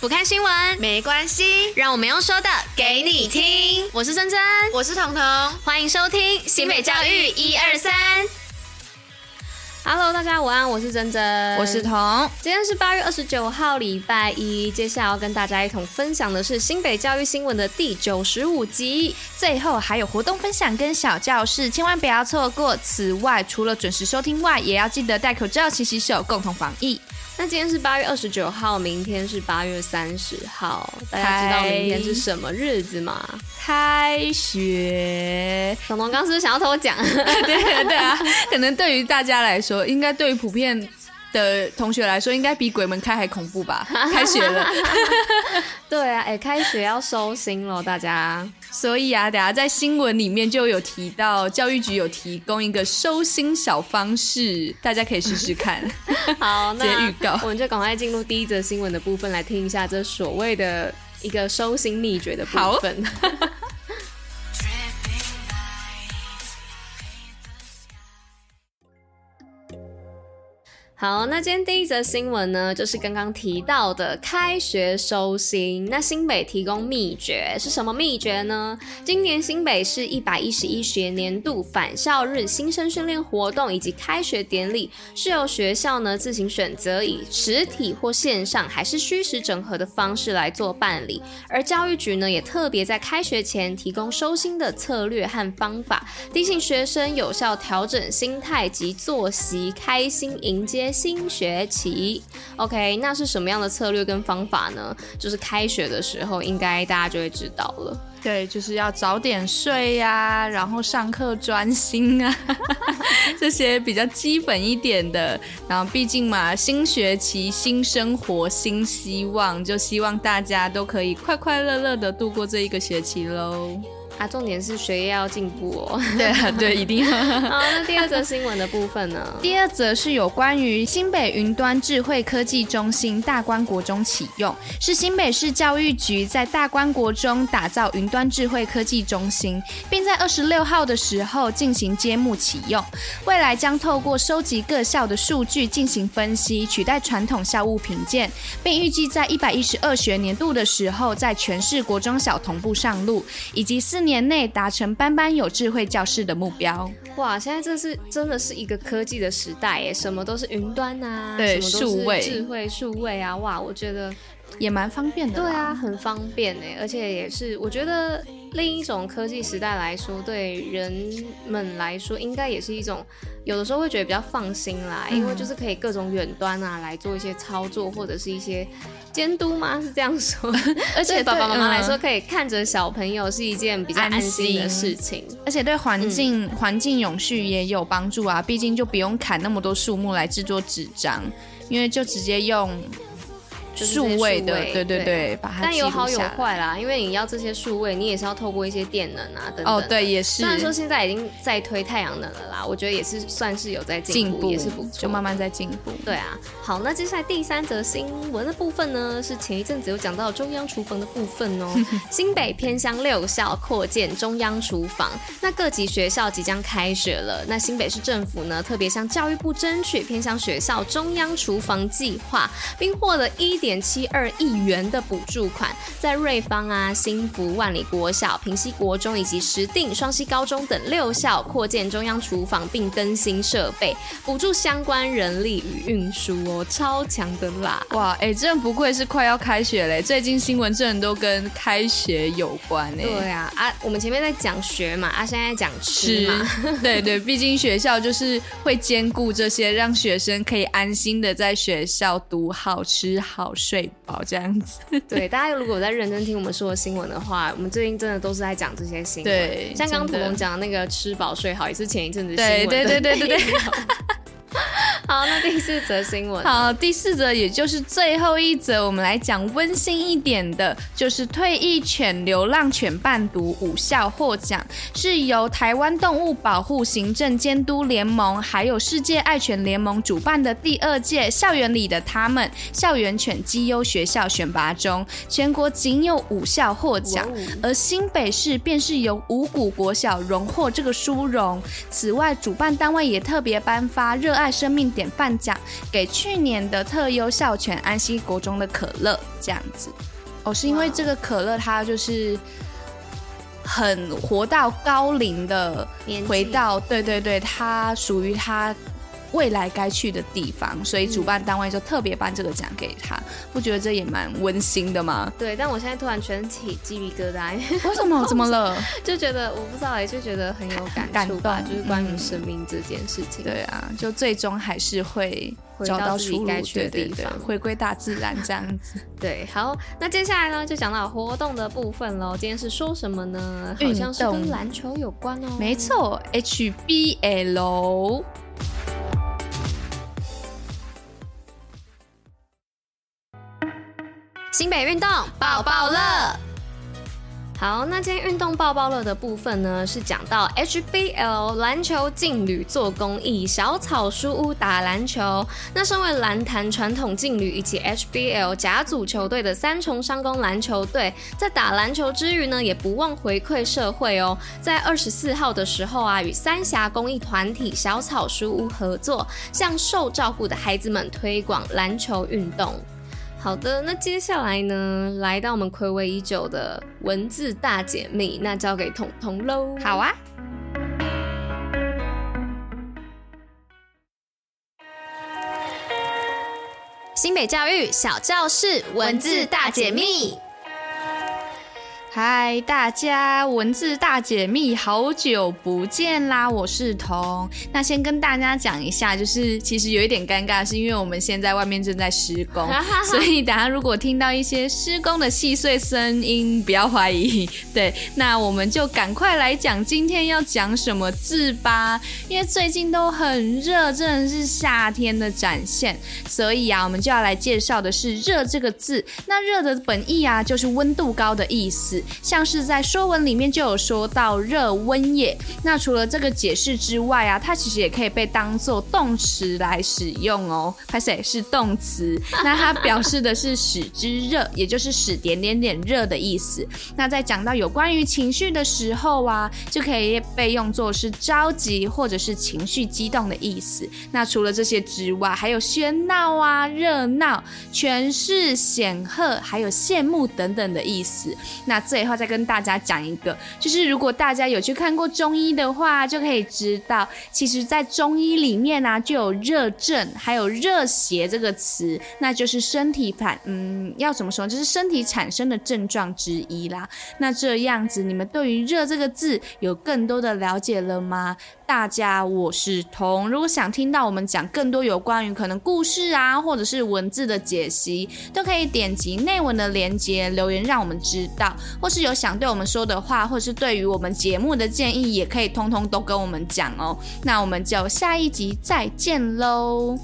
不看新闻没关系，让我们用说的给你听。我是珍珍，我是彤彤，欢迎收听新北教育一二三。Hello，大家午安，我是珍珍，我是彤。今天是八月二十九号，礼拜一。接下来要跟大家一同分享的是新北教育新闻的第九十五集，最后还有活动分享跟小教室，千万不要错过。此外，除了准时收听外，也要记得戴口罩、勤洗手，共同防疫。那今天是八月二十九号，明天是八月三十号，大家知道明天是什么日子吗？开学。彤彤刚是不是想要偷讲？对对啊，可能对于大家来说，应该对于普遍。的同学来说，应该比鬼门开还恐怖吧？开学了，对啊，哎、欸，开学要收心了，大家。所以啊，等下在新闻里面就有提到，教育局有提供一个收心小方式，大家可以试试看。好，直接预告，我们就赶快进入第一则新闻的部分，来听一下这所谓的一个收心秘诀的部分。好，好那今天第一则新闻呢，就是刚刚提到的开学收心。那新北提供秘诀是什么秘诀呢？今年新北市一百一十一学年度返校日新生训练活动以及开学典礼，是由学校呢自行选择以实体或线上还是虚实整合的方式来做办理。而教育局呢，也特别在开学前提供收心的策略和方法，提醒学生有效调整心态及作息，开心迎接。新学期，OK，那是什么样的策略跟方法呢？就是开学的时候，应该大家就会知道了。对，就是要早点睡呀、然后上课专心啊，这些比较基本一点的。然后毕竟嘛，新学期、新生活、新希望，就希望大家都可以快快乐乐的度过这一个学期喽。啊，重点是学业要进步哦。对啊，对，一定要。好，那第二则新闻的部分呢？第二则是有关于新北云端智慧科技中心大观国中启用，是新北市教育局在大观国中打造云端智慧科技中心，并在二十六号的时候进行揭幕启用。未来将透过收集各校的数据进行分析，取代传统校务评鉴，并预计在一百一十二学年度的时候，在全市国中小同步上路，以及四年内达成班班有智慧教室的目标。哇，现在这是真的是一个科技的时代耶，什么都是云端啊，对，什么都是智慧数位啊，哇，我觉得也蛮方便的。对啊，很方便哎，而且也是我觉得。另一种科技时代来说，对人们来说，应该也是一种有的时候会觉得比较放心啦，嗯、因为就是可以各种远端啊来做一些操作，或者是一些监督吗？是这样说？而且爸爸妈妈来说，可以看着小朋友是一件比较安心的事情，而且对环境环、嗯、境永续也有帮助啊。毕竟就不用砍那么多树木来制作纸张，因为就直接用。数位的，对对对，把它但有好有坏啦，因为你要这些数位，你也是要透过一些电能啊等等。哦，对，也是。虽然说现在已经在推太阳能了啦，我觉得也是算是有在进步，也是不错，就慢慢在进步。对啊，好，那接下来第三则新闻的部分呢，是前一阵子有讲到中央厨房的部分哦。新北偏乡六校扩建中央厨房，那各级学校即将开学了，那新北市政府呢，特别向教育部争取偏乡学校中央厨房计划，并获得一点。点七二亿元的补助款，在瑞芳啊、新福、万里国小、平西国中以及石定、双溪高中等六校扩建中央厨房，并更新设备，补助相关人力与运输哦，超强的啦！哇，哎、欸，真的不愧是快要开学嘞，最近新闻真的都跟开学有关哎。对啊，啊，我们前面在讲学嘛，啊，现在讲吃嘛，吃 对对，毕竟学校就是会兼顾这些，让学生可以安心的在学校读好、吃好。睡饱这样子，对，大家如果在认真听我们说的新闻的话，我们最近真的都是在讲这些新闻。对，像刚刚普龙讲的那个吃饱睡好，也是前一阵子新闻。对对对对对对。好，那第四则新闻。好，第四则也就是最后一则，我们来讲温馨一点的，就是退役犬流浪犬伴读五校获奖，是由台湾动物保护行政监督联盟还有世界爱犬联盟主办的第二届校园里的他们校园犬绩优学校选拔中，全国仅有五校获奖，而新北市便是由五股国小荣获这个殊荣。此外，主办单位也特别颁发热爱生命。典范奖给去年的特优校犬安溪国中的可乐，这样子。哦，是因为这个可乐它就是很活到高龄的，回到对对对，它属于它。未来该去的地方，所以主办单位就特别颁这个奖给他，嗯，不觉得这也蛮温馨的吗？对，但我现在突然全起鸡皮疙瘩，为什么？怎么了？就觉得我不知道哎，就觉得很有感触吧，就是关于生命这件事情。嗯、对啊，就最终还是会找到自己该去的地方，回归大自然这样子。对，好，那接下来呢，就讲到活动的部分喽。今天是说什么呢？好像是跟篮球有关哦。没错，HBL。新北运动报报乐，好，那今天运动报报乐的部分呢，是讲到 HBL 篮球劲旅做公益，小草书屋打篮球。那身为篮坛传统劲旅以及 HBL 甲组球队的三重商工篮球队，在打篮球之余呢，也不忘回馈社会哦。在二十四号的时候啊，与三峡公益团体小草书屋合作，向受照顾的孩子们推广篮球运动。好的，那接下来呢，来到我们暌违已久的文字大解密，那交给彤彤喽。好啊，新北教育小教室文字大解密。嗨，大家文字大解密，好久不见啦！我是彤。那先跟大家讲一下，就是其实有一点尴尬，是因为我们现在外面正在施工，所以大家如果听到一些施工的细碎声音，不要怀疑。对，那我们就赶快来讲今天要讲什么字吧。因为最近都很热，真的是夏天的展现，所以啊，我们就要来介绍的是“热”这个字。那“热”的本意啊，就是温度高的意思。像是在《说文》里面就有说到“热温也”，那除了这个解释之外啊，它其实也可以被当做动词来使用哦。拍谁是动词，那它表示的是使之热，也就是使点点点热的意思。那在讲到有关于情绪的时候啊，就可以被用作是着急或者是情绪激动的意思。那除了这些之外，还有喧闹啊、热闹、权势显赫，还有羡慕等等的意思。那最后再跟大家讲一个，就是如果大家有去看过中医的话，就可以知道，其实，在中医里面呢、就有热症，还有热邪这个词，那就是身体反，嗯，要怎么说，就是身体产生的症状之一啦。那这样子，你们对于“热”这个字有更多的了解了吗？大家，我是彤。如果想听到我们讲更多有关于可能故事啊，或者是文字的解析，都可以点击内文的链接留言，让我们知道。或是有想对我们说的话，或是对于我们节目的建议，也可以通通都跟我们讲哦。那我们就下一集再见喽。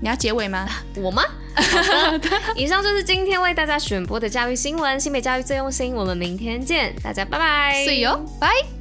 你要结尾吗？我吗？以上就是今天为大家选播的教育新闻，新北教育最用心。我们明天见，大家拜拜。See you，拜。